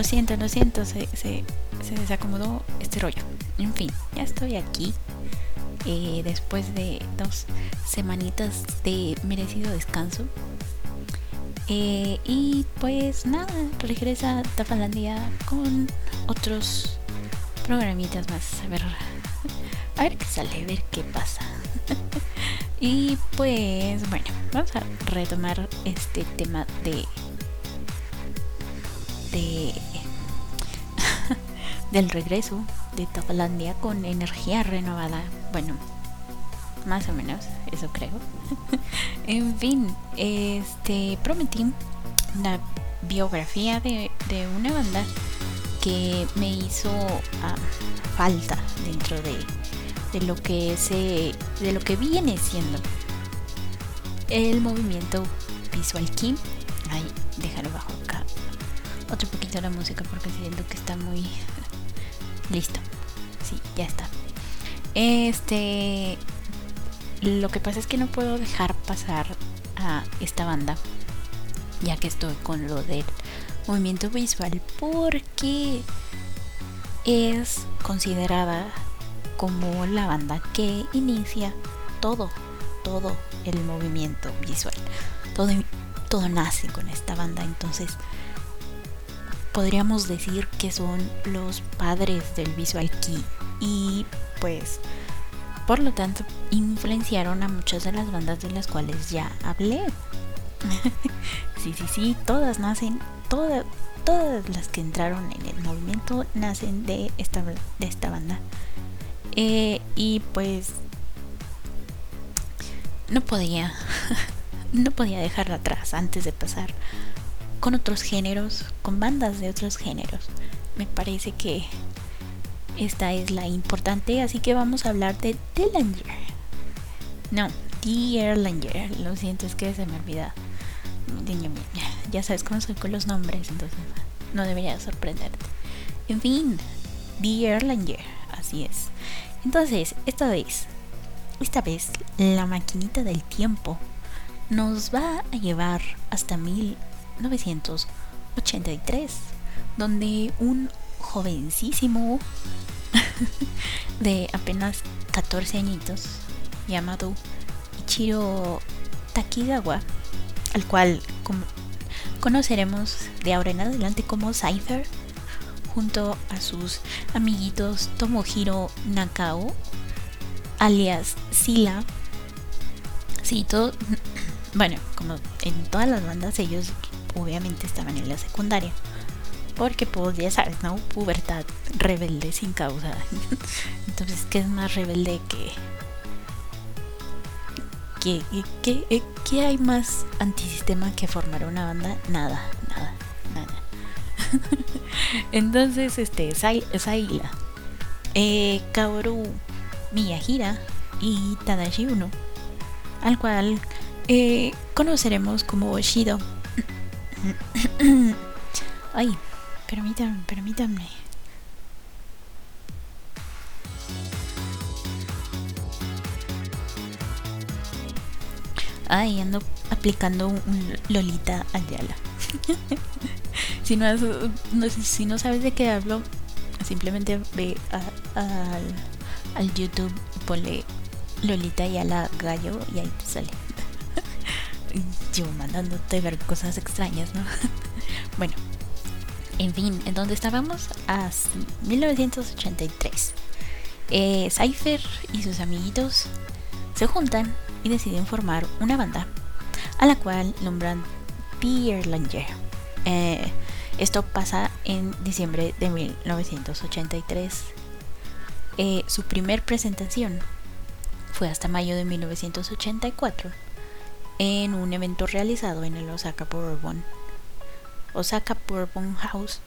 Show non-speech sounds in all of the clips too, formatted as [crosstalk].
lo siento, lo siento, se, se, se, desacomodó este rollo. En fin, ya estoy aquí. Eh, después de dos semanitas de merecido descanso. Eh, y pues nada, regresa Tafalandia con otros programitas más. A ver, a ver qué sale, a ver qué pasa. [laughs] y pues bueno, vamos a retomar este tema de de del regreso de Tafalandia con energía renovada. Bueno, más o menos, eso creo. [laughs] en fin, este prometí una biografía de, una banda que me hizo ah, falta dentro de, de lo que se de lo que viene siendo el movimiento Visual Key. Ay, déjalo bajo acá. Otro poquito la música porque siento que está muy listo. Sí, ya está. Este lo que pasa es que no puedo dejar pasar a esta banda, ya que estoy con lo del movimiento visual, porque es considerada como la banda que inicia todo, todo el movimiento visual. Todo, todo nace con esta banda, entonces podríamos decir que son los padres del visual key y pues por lo tanto, influenciaron a muchas de las bandas de las cuales ya hablé. [laughs] sí, sí, sí, todas nacen, todas, todas las que entraron en el movimiento nacen de esta, de esta banda. Eh, y pues no podía, [laughs] no podía dejarla atrás antes de pasar con otros géneros, con bandas de otros géneros. Me parece que esta es la importante, así que vamos a hablar de Dillinger. No, Dillinger. Lo siento, es que se me olvida. Ya sabes cómo soy con los nombres, entonces no debería sorprenderte. En fin, Dillinger. Así es. Entonces, esta vez, esta vez, la maquinita del tiempo nos va a llevar hasta 1983, donde un jovencísimo [laughs] de apenas 14 añitos llamado Ichiro Takigawa, al cual conoceremos de ahora en adelante como Cypher, junto a sus amiguitos Tomohiro Nakao, alias Sila. Sí. [clears throat] Bueno, como en todas las bandas, ellos obviamente estaban en la secundaria porque pues ya sabes, ¿no? Pubertad rebelde sin causa. [laughs] Entonces, ¿qué es más rebelde que... ¿Qué, qué, qué hay más antisistema que formar una banda? Nada, nada, nada. [laughs] Entonces, este, Saila, eh, Kaoru Miyahira y Tadashi Uno, al cual eh, conoceremos como Shido. [coughs] Ay, Permítanme, permítanme. Ay, ando aplicando un Lolita Ayala. [laughs] si, no si no sabes de qué hablo, simplemente ve al, al YouTube ponle Lolita Ayala Gallo y ahí te sale. [laughs] Yo mandándote ver cosas extrañas, ¿no? [laughs] bueno, en fin, en donde estábamos, hasta 1983. Eh, Cypher y sus amiguitos se juntan y deciden formar una banda a la cual nombran Pierre Langer. Eh, esto pasa en diciembre de 1983. Eh, su primer presentación fue hasta mayo de 1984 en un evento realizado en el Osaka Bourbon Osaka Bourbon House,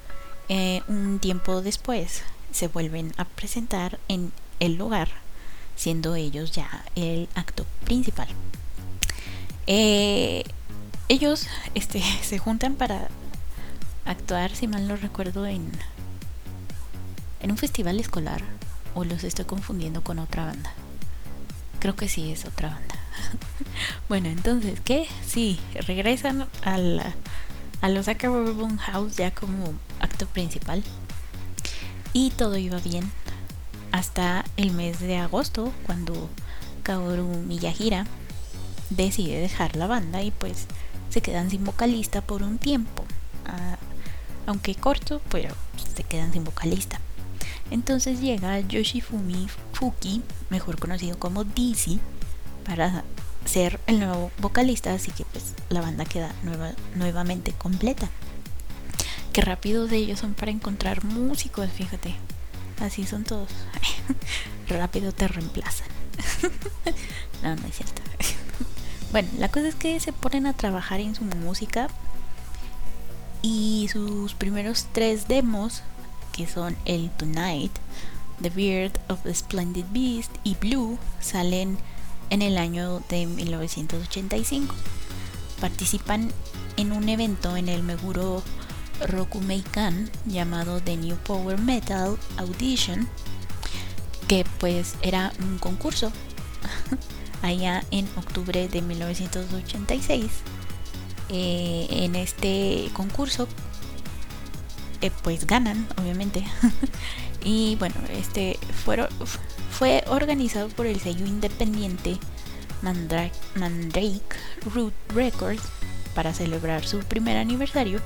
eh, un tiempo después se vuelven a presentar en el lugar, siendo ellos ya el acto principal. Eh, ellos este, [laughs] se juntan para actuar, si mal no recuerdo, en, en un festival escolar. O los estoy confundiendo con otra banda. Creo que sí es otra banda. [laughs] bueno, entonces, ¿qué? Sí, regresan a la a los Bone House ya como acto principal. Y todo iba bien hasta el mes de agosto cuando Kaoru Miyahira decide dejar la banda y pues se quedan sin vocalista por un tiempo. Ah, aunque corto, pero se quedan sin vocalista. Entonces llega Yoshifumi Fuki, mejor conocido como Dizzy, para ser el nuevo vocalista, así que pues la banda queda nuevamente completa. Qué rápidos de ellos son para encontrar músicos, fíjate. Así son todos. [laughs] Rápido te reemplazan. [laughs] no, no es cierto. [laughs] bueno, la cosa es que se ponen a trabajar en su música y sus primeros tres demos, que son el Tonight, The Beard of the Splendid Beast y Blue, salen en el año de 1985. Participan en un evento en el Meguro Rokumeikan llamado The New Power Metal Audition, que pues era un concurso [laughs] allá en octubre de 1986. Eh, en este concurso eh, pues ganan obviamente [laughs] y bueno este fueron fue organizado por el sello independiente Mandrake, Root Records para celebrar su primer aniversario.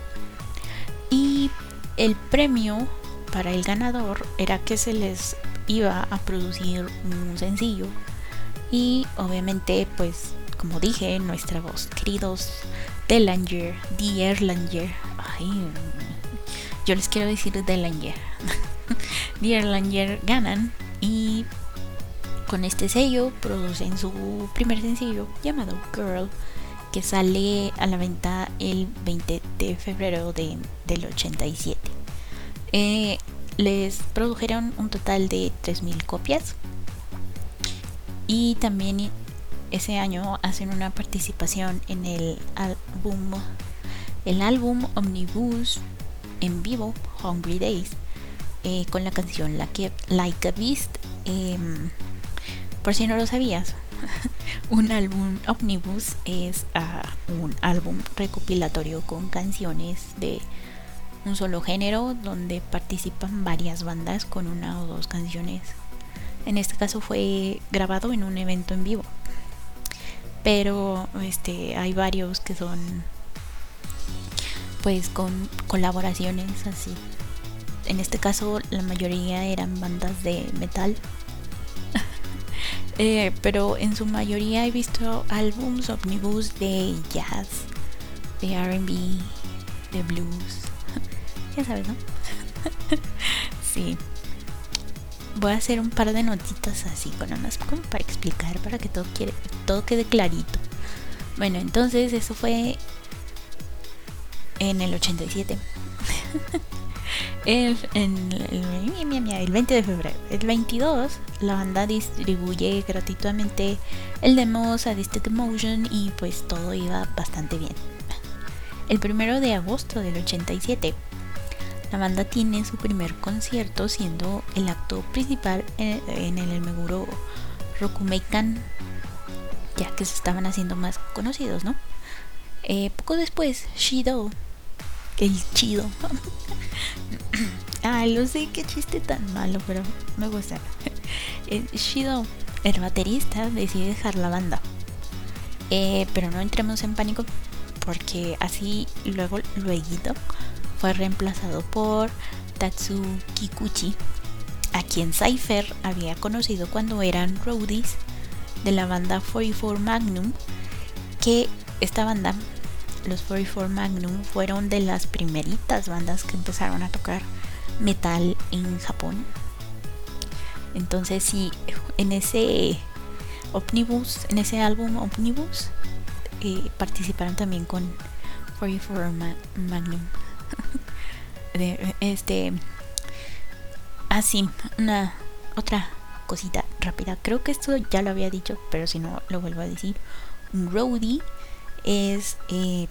Y el premio para el ganador era que se les iba a producir un sencillo. Y obviamente pues como dije nuestra voz queridos Delanger, The Erlanger ay, yo les quiero decir Delanger. [laughs] The Erlanger ganan y con este sello producen su primer sencillo llamado Girl que sale a la venta el 20 de febrero de, del 87. Eh, les produjeron un total de 3.000 copias y también ese año hacen una participación en el álbum el álbum Omnibus en vivo Hungry Days eh, con la canción Like a, like a Beast. Em, por si no lo sabías, [laughs] un álbum Omnibus es ah, un álbum recopilatorio con canciones de un solo género donde participan varias bandas con una o dos canciones. En este caso fue grabado en un evento en vivo. Pero este hay varios que son pues con colaboraciones así en este caso la mayoría eran bandas de metal. Eh, pero en su mayoría he visto álbums omnibus de jazz, de RB, de blues. [laughs] ya sabes, ¿no? [laughs] sí. Voy a hacer un par de notitas así, con unas como para explicar, para que todo, quiere, todo quede clarito. Bueno, entonces eso fue en el 87. [laughs] el, el, 20 de febrero. El 22 la banda distribuye gratuitamente el demo Sadistic Emotion y pues todo iba bastante bien. El 1 de agosto del 87 la banda tiene su primer concierto siendo el acto principal en, el Meguro Rokumeikan ya que se estaban haciendo más conocidos, ¿no? Eh, poco después, Shido, el chido, [laughs] Ay, lo sé, qué chiste tan malo, pero me gusta. [laughs] Eh, Shido, el baterista, decide dejar la banda. Eh, pero no entremos en pánico porque así luego, luego fue reemplazado por Tatsu Kikuchi, a quien Cypher había conocido cuando eran roadies de la banda 44 Magnum, que esta banda los 44 Magnum fueron de las primeritas bandas que empezaron a tocar metal en Japón. Entonces sí, en ese Omnibus, en ese álbum Omnibus, eh, participaron también con 44 Magnum. [laughs] este, así, ah, una otra cosita rápida. Creo que esto ya lo había dicho, pero si no lo vuelvo a decir. Un roadie es eh,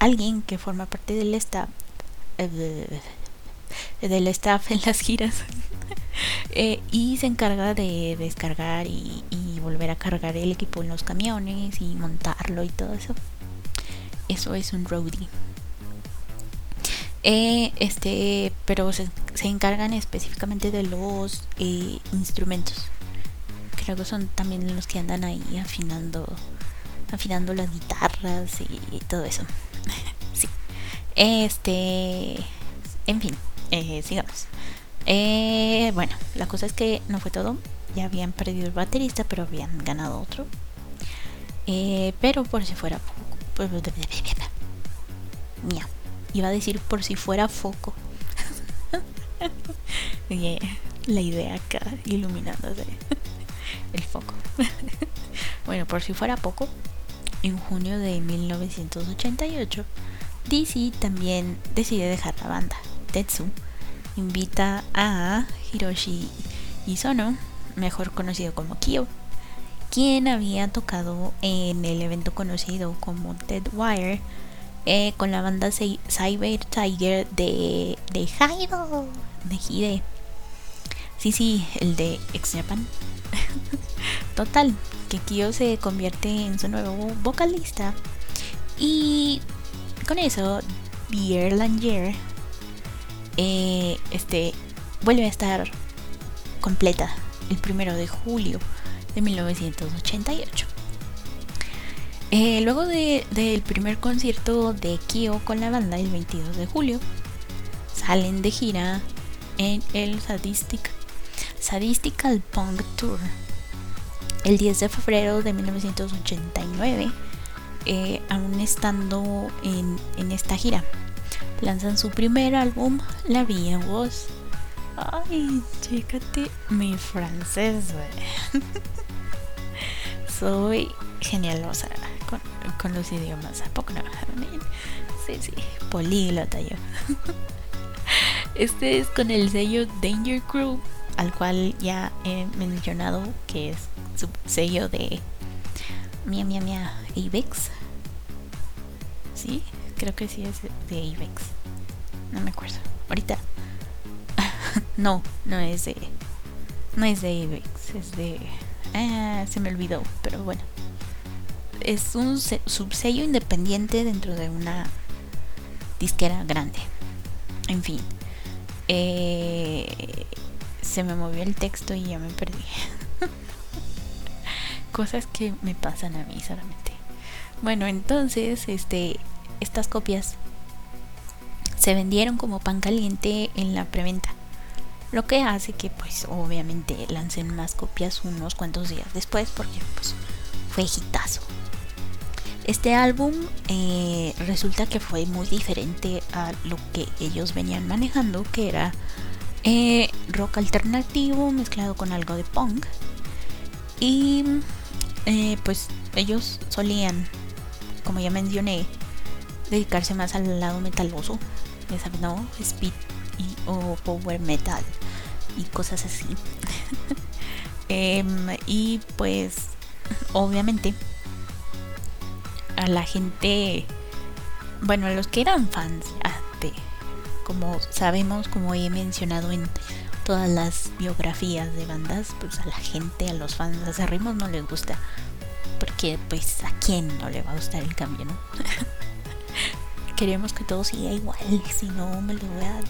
alguien que forma parte del staff eh, del staff en las giras [laughs] eh, y se encarga de descargar y, volver a cargar el equipo en los camiones y montarlo y todo eso eso es un roadie Eh, este, pero se, encargan específicamente de los instrumentos. Creo que son también los que andan ahí afinando, afinando las guitarras y, todo eso. [laughs] sí. Este, en fin, eh, sigamos. bueno, la cosa es que no fue todo. Ya habían perdido el baterista, pero habían ganado otro. pero por si fuera poco. Pues, Iba a decir por si fuera foco. [laughs] la idea acá iluminándose. [laughs] El foco. bueno, por si fuera poco, en junio de 1988, DC también decide dejar la banda. Tetsu invita a Hiroshi Isono, mejor conocido como Kyo, quien había tocado en el evento conocido como Dead Wire eh, con la banda Cyber Tiger de, de Jairo, de Hide. Sí, sí, el de Ex Japan. [laughs] Total, que Kyo se convierte en su nuevo vocalista. Y con eso, Pierre Langer eh, este, vuelve a estar completa el primero de julio de 1988. Eh, luego del primer concierto de Kyo con la banda el 22 de julio, salen de gira en el Sadistic, Sadistical Punk Tour. El 10 de febrero de 1989, eh, aún estando en, en, esta gira, lanzan su primer álbum, La en Voz. Ay, chécate mi francés, [laughs] Soy genial, o sea, con, los idiomas. ¿A poco no? Sí, sí, políglota yo. [laughs] Este es con el sello Danger Crew, al cual ya he mencionado que es su sello de Mia Mia Mia Avex. Sí, creo que sí es de Avex. No me acuerdo. Ahorita. [laughs] no, no es de. No es de Avex, es de. Ah, se me olvidó, pero bueno es un subsello independiente dentro de una disquera grande. En fin. Eh, se me movió el texto y ya me perdí. [laughs] Cosas que me pasan a mí solamente. Bueno, entonces, este, estas copias se vendieron como pan caliente en la preventa. Lo que hace que pues obviamente lancen más copias unos cuantos días después porque pues fue hitazo. Este álbum eh, resulta que fue muy diferente a lo que ellos venían manejando, que era eh, rock alternativo mezclado con algo de punk. Y eh, pues ellos solían, como ya mencioné, dedicarse más al lado metaloso, ya sabes, ¿no? Speed o power metal y cosas así. [laughs] Em, y pues obviamente a la gente, bueno, a los que eran fans como sabemos, como he mencionado en todas las biografías de bandas, pues a la gente, a los fans ritmos no les gusta. Porque pues a quién no le va a gustar el cambio, ¿no? [laughs] Queremos que todo siga igual, si no me los voy a,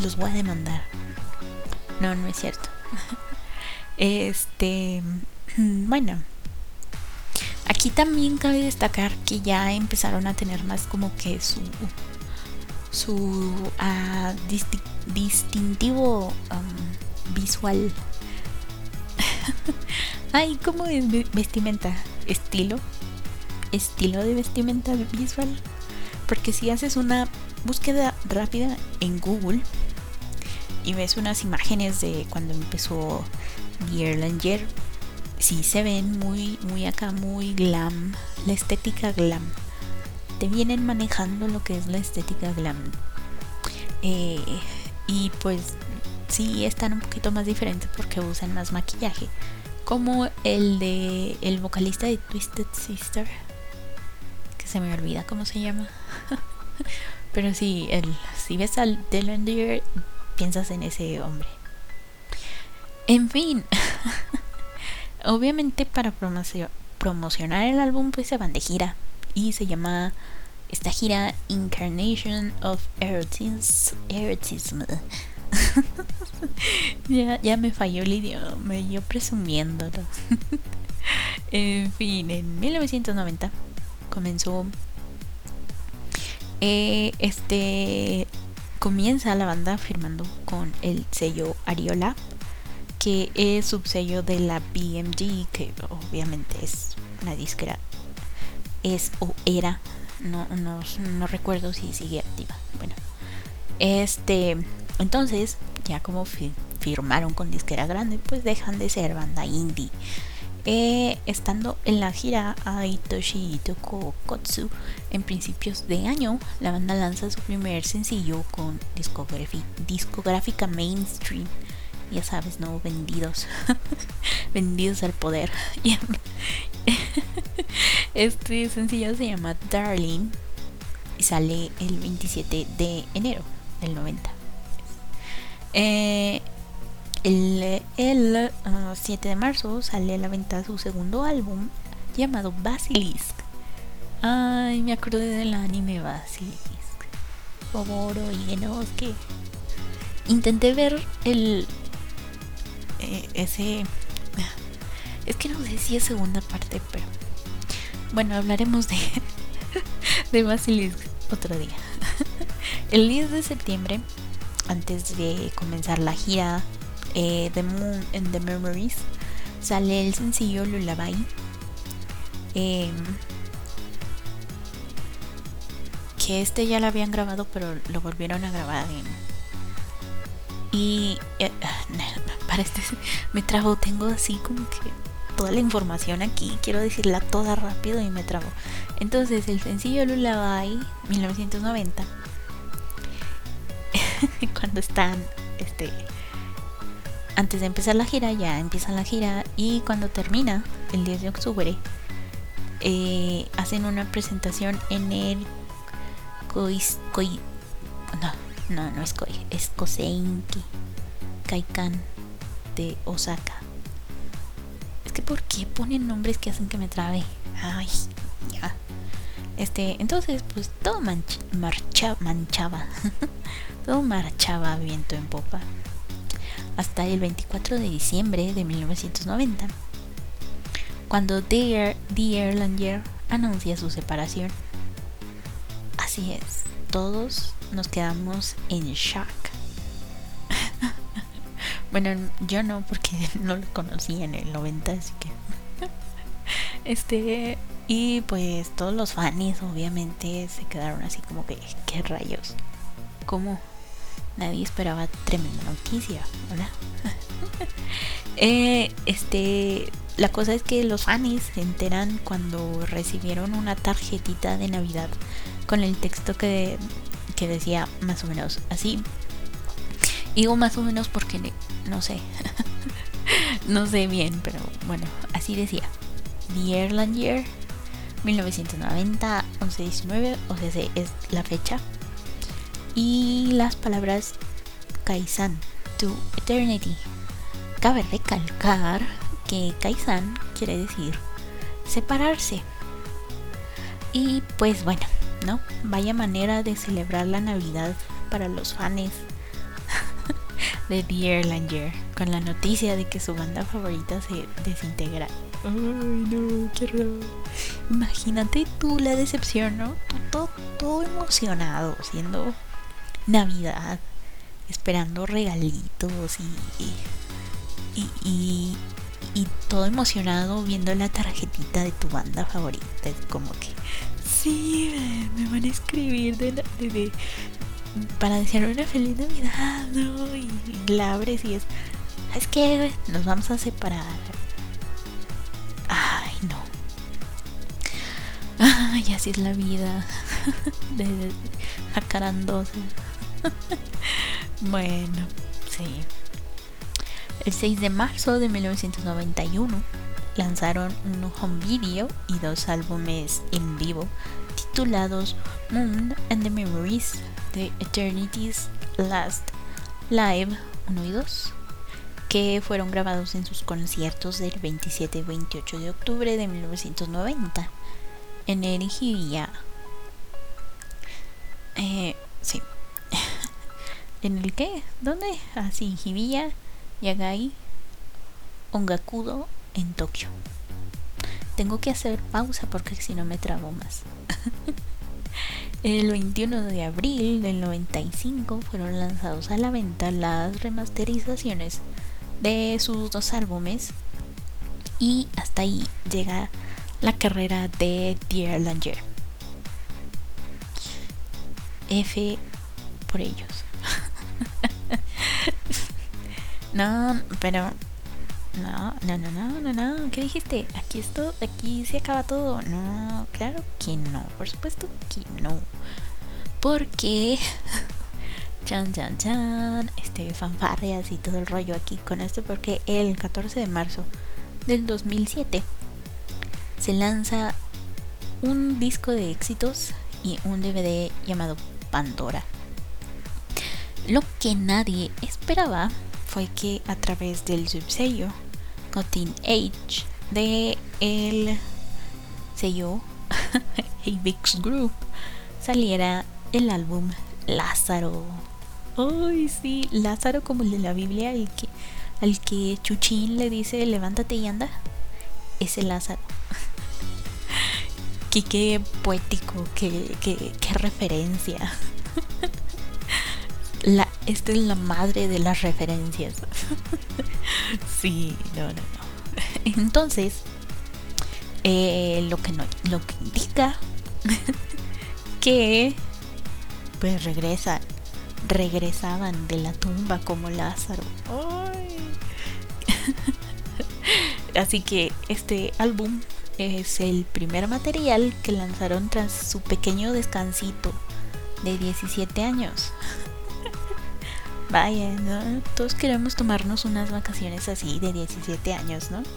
los voy a demandar. No, no es cierto. [laughs] Este, [clears throat] bueno, Aquí también cabe destacar que ya empezaron a tener más como que su su uh, distintivo um, visual. [laughs] Ay, ¿cómo es vestimenta? ¿Estilo? ¿Estilo de vestimenta visual? Porque si haces una búsqueda rápida en Google y ves unas imágenes de cuando empezó The Langer sí se ven muy, muy acá, muy glam, la estética glam. Vienen manejando lo que es la estética glam. Eh, y pues sí están un poquito más diferentes porque usan más maquillaje. Como el de el vocalista de Twisted Sister. Que se me olvida cómo se llama. [laughs] Pero sí, el, si ves al Dylan Deer, piensas en ese hombre. En fin. [laughs] Obviamente para promocionar el álbum pues se van de gira y se llama esta gira Incarnation of Erotism, [laughs] ya, ya me falló el idioma, yo presumiéndolo. [laughs] en fin, en 1990 comenzó eh, este comienza la banda firmando con el sello Ariola que es subsello de la BMG que obviamente es una disquera es o era no, no, recuerdo si sigue activa bueno este entonces ya como firmaron con disquera grande pues dejan de ser banda indie eh, estando en la gira Aitoshi Toko Kotsu en principios de año, la banda lanza su primer sencillo con discográfica mainstream. Ya sabes, ¿no? Vendidos. [laughs] Vendidos al poder. [laughs] este sencillo se llama Darling y sale el 27 de enero del 90. Eh, el, 7 ah, de marzo sale a la venta su segundo álbum llamado Basilisk. Ay, me acordé del anime Basilisk. Favor, oígenos que intenté ver el eh, ese es que no sé si es segunda parte, pero bueno, hablaremos de [laughs] de Basilisk otro día. [laughs] El 10 de septiembre, antes de comenzar la gira eh, The Moon and the Memories sale el sencillo Lullaby. Eh, que este ya lo habían grabado, pero lo volvieron a grabar. y eh, este me trabo, tengo así como que toda la información aquí, quiero decirla toda rápido y me trabo. Entonces, el sencillo Lullaby [laughs] 1990 cuando están este antes de empezar la gira, ya empieza la gira y cuando termina, el 10 de octubre, eh, hacen una presentación en el Koi, no, no, no es Koi, es Koseinki Kaikan de Osaka. Es que ¿por qué ponen nombres que hacen que me trabe? Ay, ya. Este, entonces, pues todo marcha, manchaba. [laughs] todo marchaba viento en popa hasta el 24 de diciembre de 1990, cuando The, Erlanger anuncia su separación. Así es, todos nos quedamos en shock. Bueno, yo no, porque [laughs] no lo conocí en el 90, así que. [laughs] este. Y pues todos los fans, obviamente, se quedaron así como que, ¿qué rayos? ¿Cómo? Nadie esperaba tremenda noticia, ¿verdad? [laughs] Eh, este, la cosa es que los fans se enteran cuando recibieron una tarjetita de Navidad con el texto que, que decía más o menos así. Digo más o menos porque no sé. [laughs] no sé bien, pero bueno, así decía. The Airland Year 1990, 11-19, o sea, es la fecha y las palabras Kaisan to Eternity. Cabe recalcar que Kaisan quiere decir separarse. Y pues bueno, ¿no? Vaya manera de celebrar la Navidad para los fans de The Erlanger con la noticia de que su banda favorita se desintegra. Ay, no, qué raro. Imagínate tú la decepción, ¿no? todo, todo emocionado, siendo Navidad, esperando regalitos y, y, y, todo emocionado viendo la tarjetita de tu banda favorita. Es como que, sí, me van a escribir de, de, para desear una feliz Navidad, ¿no? Y, la y es, es que nos vamos a separar. Ay, no. Ay, así es la vida. [laughs] de, jacarandosa. [laughs] bueno, sí. El 6 de marzo de 1991 lanzaron un home video y dos álbumes en vivo titulados Moon and the Memories de Eternity's Last Live 1 y 2 que fueron grabados en sus conciertos del 27 y 28 de octubre de 1990 en el Eh, sí. [laughs] ¿En el qué? ¿Dónde? Ah, sí, Hibiya, Yagai, Ongakudo, en Tokio. Tengo que hacer pausa porque si no me trabo más. [laughs] El 21 de abril del 95 fueron lanzados a la venta las remasterizaciones de sus dos álbumes y hasta ahí llega la carrera de Dear Langer. F por ellos. [laughs] no, pero no, no, no, no, no, no. ¿Qué dijiste? Aquí esto, aquí se acaba todo. No, claro que no. Por supuesto que no. Porque [laughs] chan chan chan, este fanfarrias y todo el rollo aquí con esto porque el 14 de marzo del 2007 se lanza un disco de éxitos y un DVD llamado Pandora. Lo que nadie esperaba fue que a través del subsello Cotton Age de el sello [laughs] Avix Group saliera el álbum Lázaro. Ay, sí, Lázaro como el de la Biblia, el que, al que Chuchín le dice levántate y anda. Ese Lázaro. [laughs] qué, poético, qué, qué, qué referencia. [laughs] Esta es la madre de las referencias. [laughs] sí, no, no, no. [laughs] Entonces, eh, lo que no, lo que indica [laughs] que pues regresan, regresaban de la tumba como Lázaro. Así que este álbum es el primer material que lanzaron tras su pequeño descansito de 17 años. Vaya, ¿no? Todos queremos tomarnos unas vacaciones así de 17 años, ¿no? [laughs]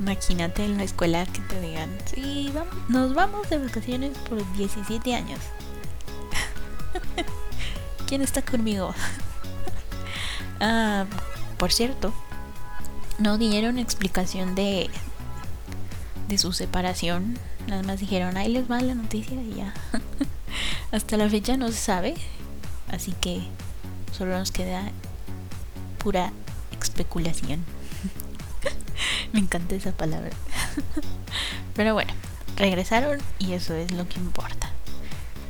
Imagínate en la escuela que te digan, sí, vamos, nos vamos de vacaciones por 17 años. [laughs] ¿Quién está conmigo? [laughs] ah, por cierto, no dieron explicación de, de su separación. Nada más dijeron, ahí les va la noticia y ya. Hasta la fecha no se sabe, así que solo nos queda pura especulación. [laughs] Me encanta esa palabra. [laughs] Pero bueno, regresaron y eso es lo que importa.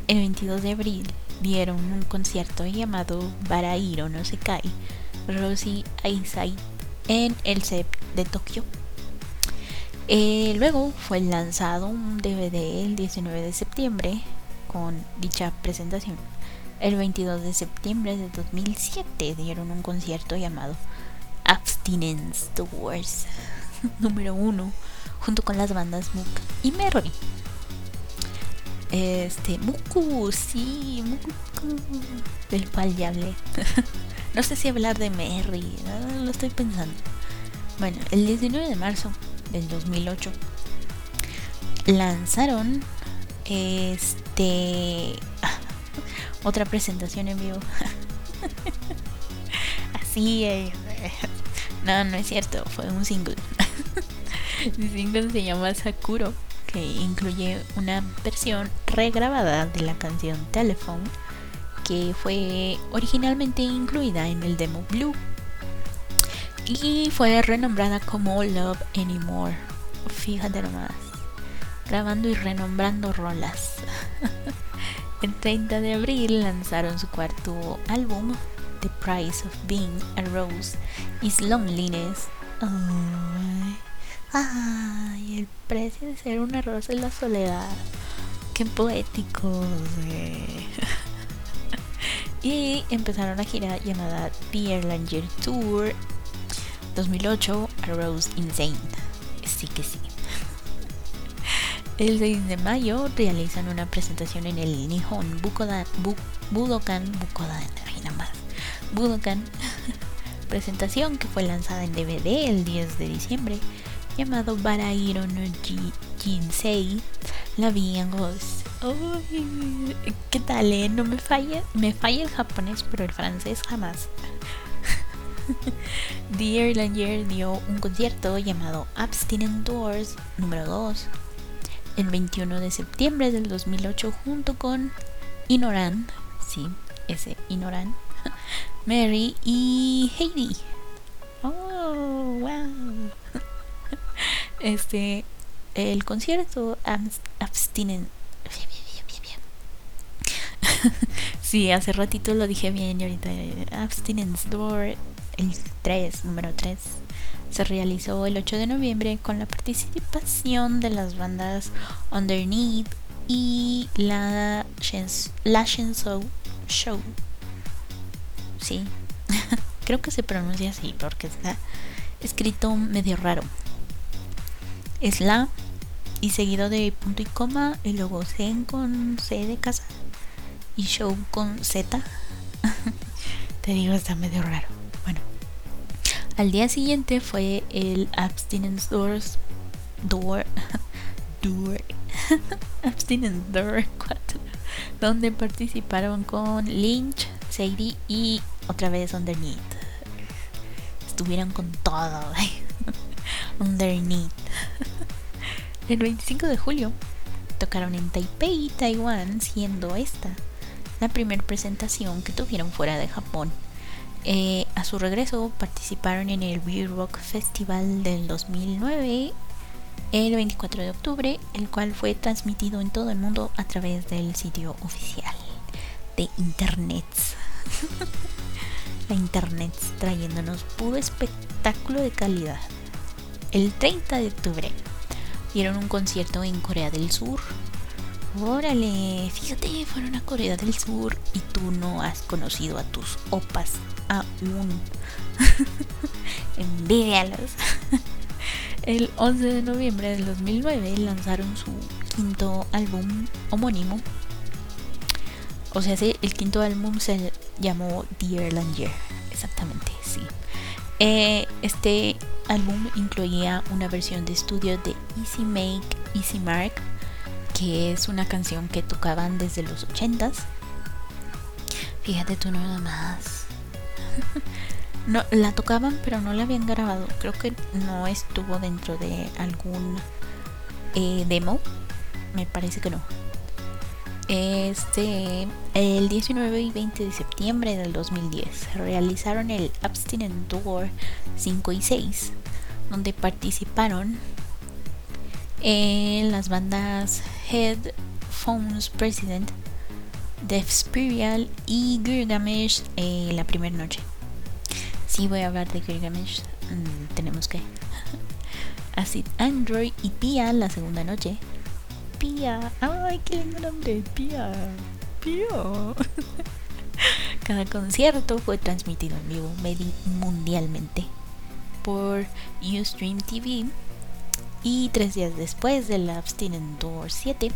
El 22 de abril dieron un concierto llamado Barairo no se cae, Rosy Aizai en el CEP de Tokio. Eh, luego fue lanzado un DVD el 19 de septiembre dicha presentación. El 22 de septiembre de 2007 dieron un concierto llamado Abstinence Tours [laughs] número uno junto con las bandas Mook y Merry. Este, Muku, sí, Muku, del cual ya hablé. [laughs] no sé si hablar de Merry, lo estoy pensando. Bueno, el 19 de marzo del 2008 lanzaron este otra presentación en vivo. [laughs] Así es. No, no es cierto, fue un single. [laughs] El single se llama Sakuro, que incluye una versión regrabada de la canción Telephone, que fue originalmente incluida en el demo Blue y fue renombrada como Love Anymore. Fíjate nomás grabando y renombrando rolas. [laughs] el 30 de abril lanzaron su cuarto álbum, The Price of Being a Rose is Loneliness. Ay, el precio de ser una rosa es la soledad. Qué poético. [laughs] y empezaron a gira llamada The Erlanger Tour 2008 A Rose Insane. Sí que sí. El 6 de mayo realizan una presentación en el Nihon Bukodan, Budokan, Bukodan, Budokan, [laughs] presentación que fue lanzada en DVD el 10 de diciembre, llamado Barairo no Jinsei, la vi en ¿Qué tal, eh? No me falla, me falla el japonés, pero el francés jamás. [laughs] The Erlanger dio un concierto llamado Abstinent Doors número 2 el 21 de septiembre del 2008 junto con Inoran, sí, ese Inoran, [laughs] Mary y Heidi. Oh, wow. [laughs] Este, el concierto abstinen. [laughs] sí, hace ratito lo dije bien y ahorita Abstinence Door, el 3, número 3, se realizó el 8 de noviembre con la participación de las bandas Underneath y la, la Show. Sí, [laughs] creo que se pronuncia así porque está escrito medio raro. Es la y seguido de punto y coma y luego Zen con C de casa y show con Z. [laughs] Te digo, está medio raro. Al día siguiente fue el Abstinence Doors Door [laughs] Door [laughs] Abstinence Door 4 donde participaron con Lynch, Sadie y otra vez Underneath. Estuvieron con todo. [laughs] Underneath. El 25 de julio tocaron en Taipei, Taiwán, siendo esta la primera presentación que tuvieron fuera de Japón. Eh, a su regreso participaron en el Beer Rock Festival del 2009 el 24 de octubre, el cual fue transmitido en todo el mundo a través del sitio oficial de Internet. [laughs] la Internet trayéndonos puro espectáculo de calidad. El 30 de octubre dieron un concierto en Corea del Sur Órale, fíjate, fueron a Corea del Sur y tú no has conocido a tus opas aún. [laughs] Envidialos. [laughs] El 11 de noviembre del 2009 lanzaron su quinto álbum homónimo. O sea, sí, el quinto álbum se llamó Dear Year. Exactamente, sí. Eh, este álbum incluía una versión de estudio de Easy Make, Easy Mark que es una canción que tocaban desde los 80s. Fíjate tú nada más. [laughs] no, la tocaban pero no la habían grabado. Creo que no estuvo dentro de algún eh, demo. Me parece que no. Este, el 19 y 20 de septiembre del 2010 realizaron el Abstinent Tour 5 y 6, donde participaron en las bandas Headphones President, Death Spirial y Gilgamesh eh, la primera noche. Si voy a hablar de Gilgamesh, mm, tenemos que. [laughs] Acid Android y Pia la segunda noche. Pia, ay, qué lindo nombre, Pia, Pia. [laughs] Cada concierto fue transmitido en vivo mundialmente por Ustream TV y tres días después del Abstinent Door 7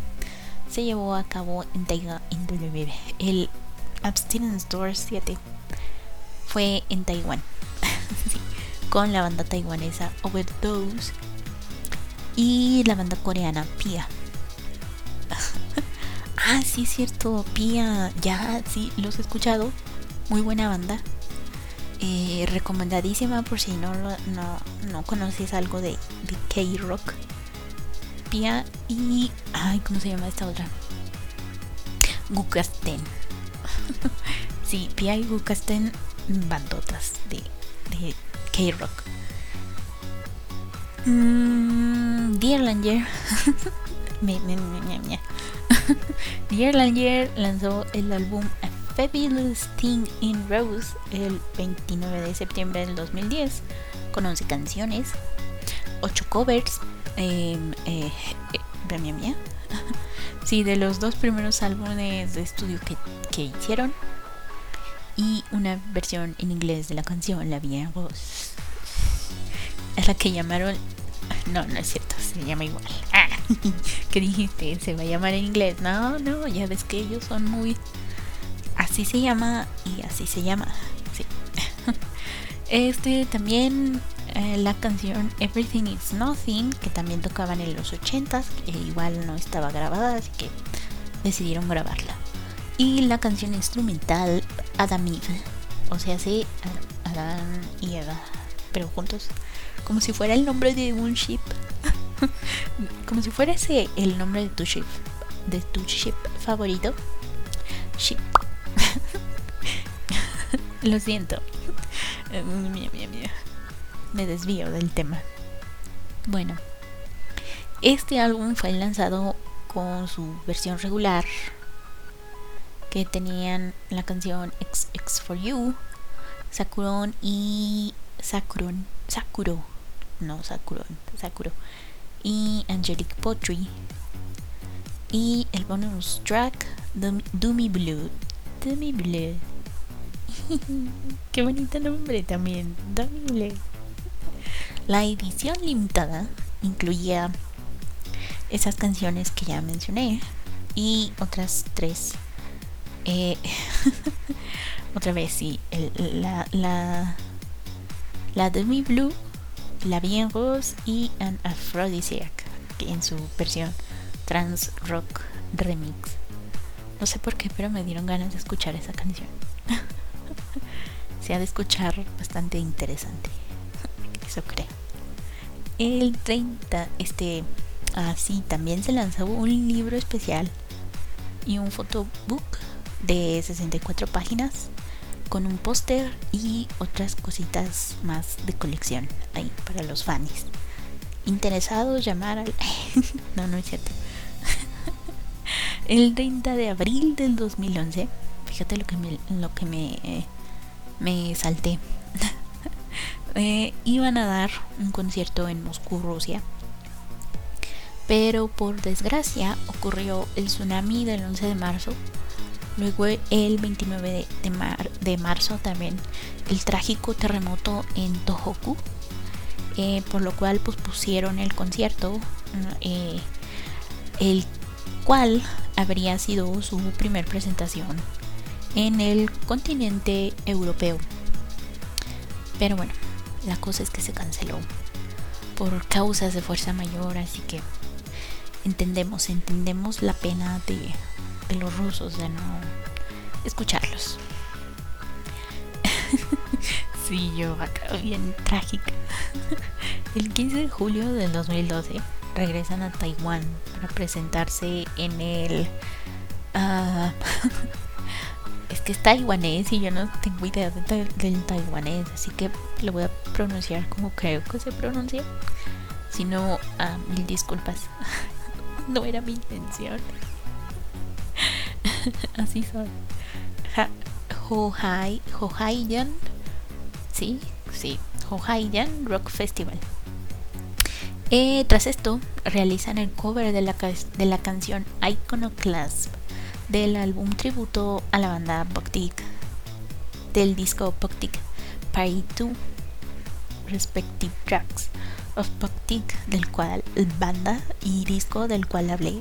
se llevó a cabo en Taiwán. El Abstinence Door 7 fue en Taiwán [laughs] con la banda taiwanesa Overdose y la banda coreana Pia. [laughs] ah, sí, es cierto, Pia, ya, sí, los he escuchado. Muy buena banda. Eh, recomendadísima por si no, no, no conoces algo de, K-Rock. Pia y... Ay, ¿cómo se llama esta otra? Gukasten. [laughs] sí, Pia y bandotas de, de K-Rock. Mm, Dear Langer. [laughs] me, me, me, [laughs] Dear Langer lanzó el álbum Fabulous Thing in Rose el 29 de septiembre del 2010 con 11 canciones, 8 covers, eh, eh, mía. [laughs] sí, de los dos primeros álbumes de estudio que, que hicieron y una versión en inglés de la canción La Vía Voz. Es la que llamaron. No, no es cierto, se llama igual. Ah, [laughs] ¿Qué dijiste? ¿Se va a llamar en inglés? No, no, ya ves que ellos son muy así se llama y así se llama. Sí. [laughs] Este también eh, la canción Everything is Nothing, que también tocaban en los 80s, que igual no estaba grabada, así que decidieron grabarla. Y la canción instrumental Adam Eve, o sea, sí, Adam y Eva, pero juntos, como si fuera el nombre de un ship. [laughs] Como si fuera ese el nombre de tu ship, de tu ship favorito. Ship. [laughs] Lo siento. [laughs] Mía, mía. Me desvío del tema. Bueno, este álbum fue lanzado con su versión regular que tenían la canción X, X for You, Sakuron y Sakuron, Sakuro, no Sakuron, Sakuro y Angelic Poetry y el bonus track Doomy Blue, Doomy Blue. [laughs] Qué bonito nombre también, Doomy Blue. La edición limitada incluía esas canciones que ya mencioné y otras tres eh, [laughs] otra vez, sí. la, la, la Demi Blue, la Bien Rose y An Aphrodisiac en su versión trans rock remix. No sé por qué, pero me dieron ganas de escuchar esa canción. [laughs] Se ha de escuchar bastante interesante. [laughs] Eso creo. El 30, este, así, también se lanzó un libro especial y un photobook de 64 páginas con un póster y otras cositas más de colección ahí para los fans. Interesados llamar al... [laughs] no, no es cierto. [laughs] El 30 de abril del 2011, fíjate lo que me, lo que me, eh, me salté. [laughs] Eh, iban a dar un concierto en Moscú, Rusia. Pero por desgracia ocurrió el tsunami del 11 de marzo Luego el 29 de, marzo también el trágico terremoto en Tohoku, eh, por lo cual pospusieron el concierto, eh, el cual habría sido su primer presentación en el continente europeo. Pero bueno, la cosa es que se canceló por causas de fuerza mayor, así que entendemos, entendemos la pena de los rusos de no escucharlos. [laughs] sí, yo acá bien trágica. [laughs] El 15 de julio del 2012 regresan a Taiwán para presentarse en el... Uh, [laughs] que es taiwanés y yo no tengo idea del taiwanés, así que lo voy a pronunciar como creo que se pronuncia. Si no, uh, mil disculpas. [laughs] no era mi intención. [laughs] Así son. Hohaiyan. Sí, sí. Hohaiyan Rock Festival. Eh, tras esto, realizan el cover de la, de la canción Iconoclasp del álbum tributo a la banda Boktik del disco Boktik Party 2 Respective Tracks of Boktik del cual banda y disco del cual hablé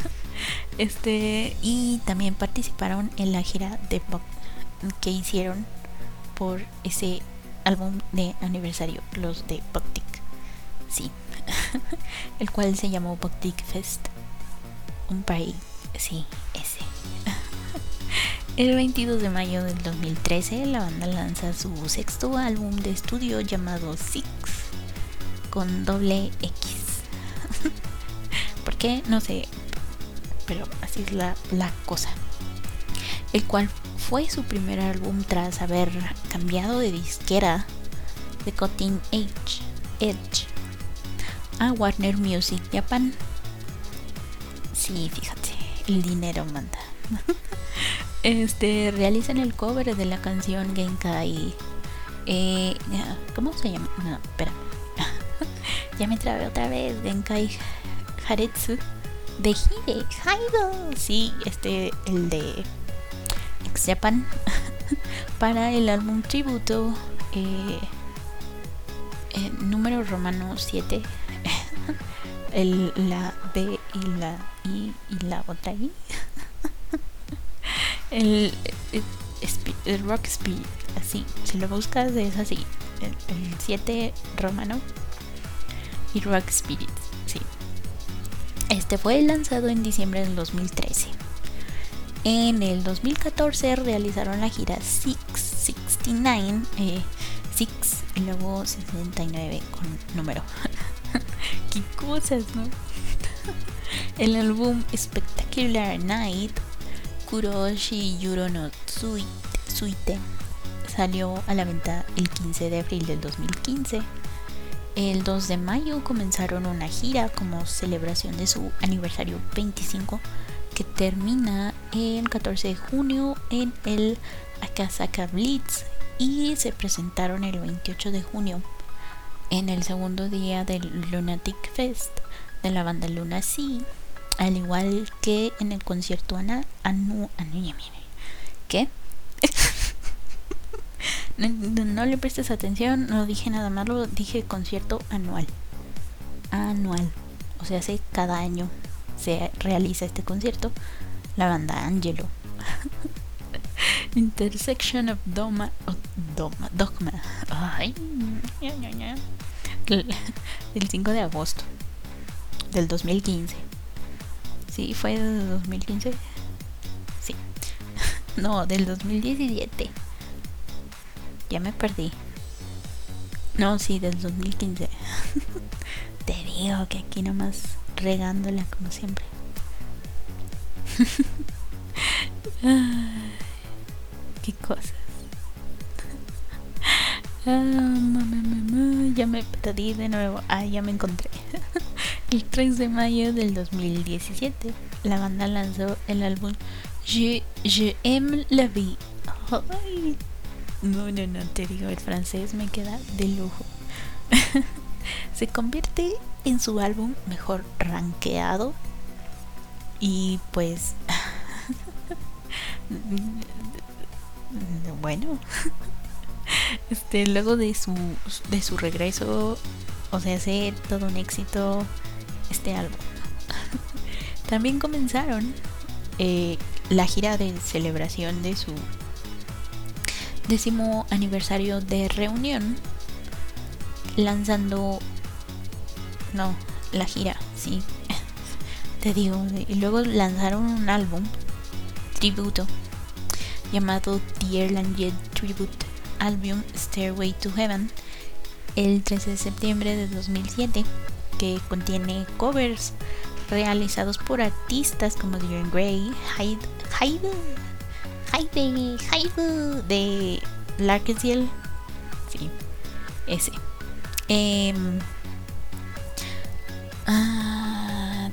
[laughs] este, y también participaron en la gira de que hicieron por ese álbum de aniversario, los de Boktik. Sí, [laughs] el cual se llamó Boktik Fest. Un país, sí, ese. [laughs] El 22 de mayo del 2013, la banda lanza su sexto álbum de estudio llamado Six con doble X. [laughs] ¿Por qué? No sé, pero así es la, cosa. El cual fue su primer álbum tras haber cambiado de disquera de Cutting Edge, Edge a Warner Music Japan. Sí, fíjate, el dinero manda. [laughs] este realizan el cover de la canción Genkai. Eh, ¿Cómo se llama? No, espera. [laughs] ya me trabé otra vez. Genkai Haretsu de Hide, Haido. Sí, este, el de X Japan. [laughs] para el álbum tributo eh, eh, número romano 7. el, la B y la I y la otra I. [laughs] el, el, Rock Speed, así. Si lo buscas es así. El 7 romano y Rock Spirit, sí. Este fue lanzado en diciembre del 2013. En el 2014 realizaron la gira 669, eh, Six y luego 69 con número. [laughs] qué cosas, ¿no? [laughs] El álbum Spectacular Night Kuroshi Yuro no Suite salió a la venta el 15 de abril del 2015. El 2 de mayo comenzaron una gira como celebración de su aniversario 25 que termina el 14 de junio en el Akasaka Blitz y se presentaron el 28 de junio en el segundo día del Lunatic Fest de la banda Luna Sea, al igual que en el concierto Ana Anu, anu ¿Qué? [laughs] no, no, le prestes atención, no dije nada malo, dije concierto anual. Anual. O sea, hace cada año se realiza este concierto. La banda Angelo. [laughs] Intersection of Doma, Doma Dogma. Ay, El [laughs] 5 de agosto del 2015. Sí, fue del 2015. Sí. [laughs] No, del 2017. Ya me perdí. No, sí, del 2015. [laughs] Te digo que aquí nomás regándola como siempre. [laughs] Qué cosas. Ah, ya me perdí de nuevo. Ah, ya me encontré. El 3 de mayo del 2017, la banda lanzó el álbum Je, Je aime la vie. no, no, no, te digo, el francés me queda de lujo. [laughs] Se convierte en su álbum mejor rankeado y pues [laughs] bueno este luego de su de su regreso o sea hace todo un éxito este álbum [laughs] también comenzaron eh, la gira de celebración de su décimo aniversario de reunión lanzando no, la gira, sí. [laughs] Te digo, y luego lanzaron un álbum tributo llamado The Jet Tribute Album Stairway to Heaven el 13 de septiembre de 2007 que contiene covers realizados por artistas como Dion Gray, Hyde, Hyde, Hyde, Hyde de Larkesiel, sí, ese. Eh,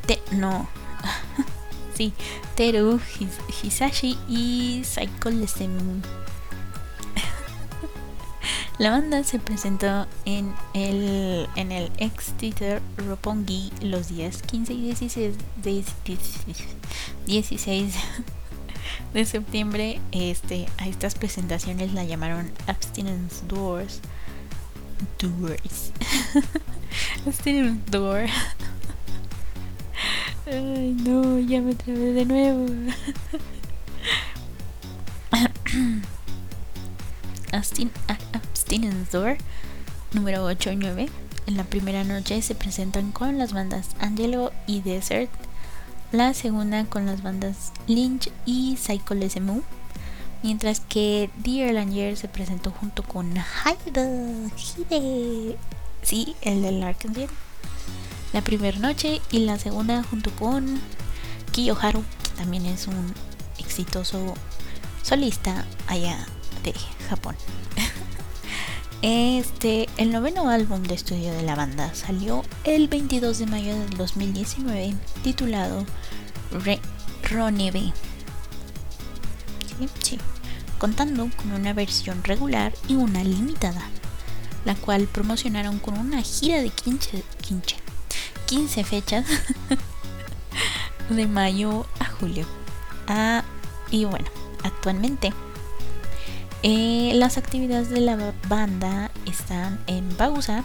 te, no. [laughs] sí, Teru Hisashi y Saiko La banda se presentó en el, en el ex Theater Roppongi los días 15 y 16 de, 16 de septiembre. Este, a estas presentaciones la llamaron Abstinence Doors. Doors. [laughs] Abstinence Door. [laughs] Ay, no, ya me trabé de nuevo. [laughs] Abstinence Door número 8 y 9. En la primera noche se presentan con las bandas Angelo y Desert. La segunda con las bandas Lynch y Psycho SMU. Mientras que Dear Langer se presentó junto con Hyde, Hide, sí, el del Arkansas la primera noche y la segunda junto con Kiyoharu, que también es un exitoso solista allá de Japón. [laughs] Este, el noveno álbum de estudio de la banda salió el 22 de mayo del 2019 titulado Re Ronebe. sí, contando con una versión regular y una limitada, la cual promocionaron con una gira de 15, 15 15 fechas [laughs] de mayo a julio. Ah, y bueno, actualmente eh, las actividades de la banda están en pausa.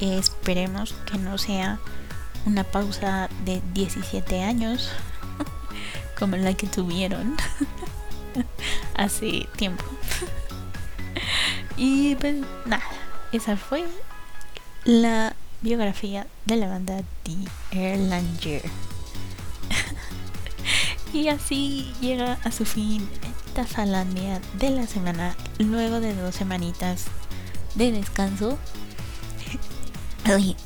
esperemos que no sea una pausa de 17 años [laughs] como la que tuvieron [laughs] hace tiempo. [laughs] y pues nada, esa fue la biografía de la banda The Erlanger. y así llega a su fin falandia de la semana luego de dos semanitas de descanso. [laughs] ay,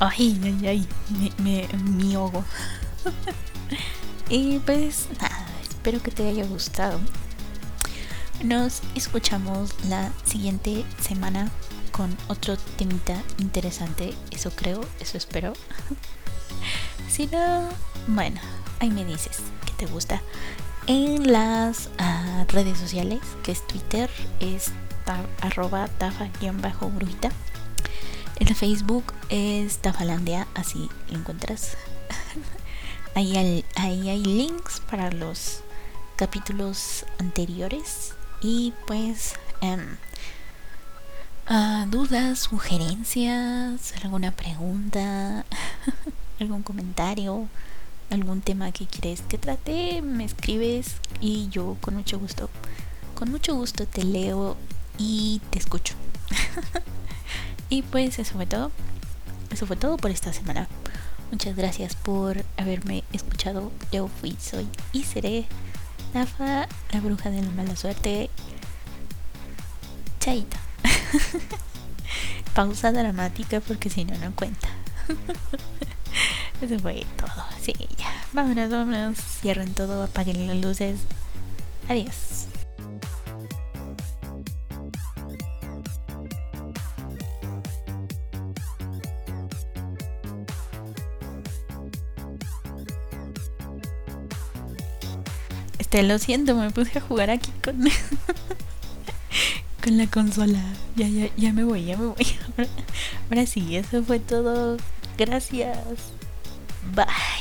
ay, ay, me, me, me ahogo. [laughs] y pues nada, espero que te haya gustado. Nos escuchamos la siguiente semana con otro temita interesante. Eso creo, eso espero. [laughs] si no, bueno, ahí me dices que te gusta. En las uh, redes sociales, que es Twitter, es ta arroba tafa-brujita. En Facebook es Tafalandia, así lo encuentras. [laughs] ahí, hay, ahí hay links para los capítulos anteriores. Y pues, um, uh, dudas, sugerencias, alguna pregunta, [laughs] algún comentario, algún tema que quieres que trate, me escribes y yo con mucho gusto, con mucho gusto te leo y te escucho. [laughs] y pues eso fue todo. Eso fue todo por esta semana. Muchas gracias por haberme escuchado. Yo fui, soy y seré Nafa, la bruja de la mala suerte. Chaita. [laughs] Pausa dramática porque si no, no cuenta. [laughs] Eso fue todo. Sí, ya. Vámonos, vámonos. Cierren todo, apaguen las luces. Adiós. Este, lo siento, me puse a jugar aquí con, [laughs] con la consola. Ya, ya, ya me voy, ya me voy. [laughs] ahora sí, eso fue todo. Gracias. Bye.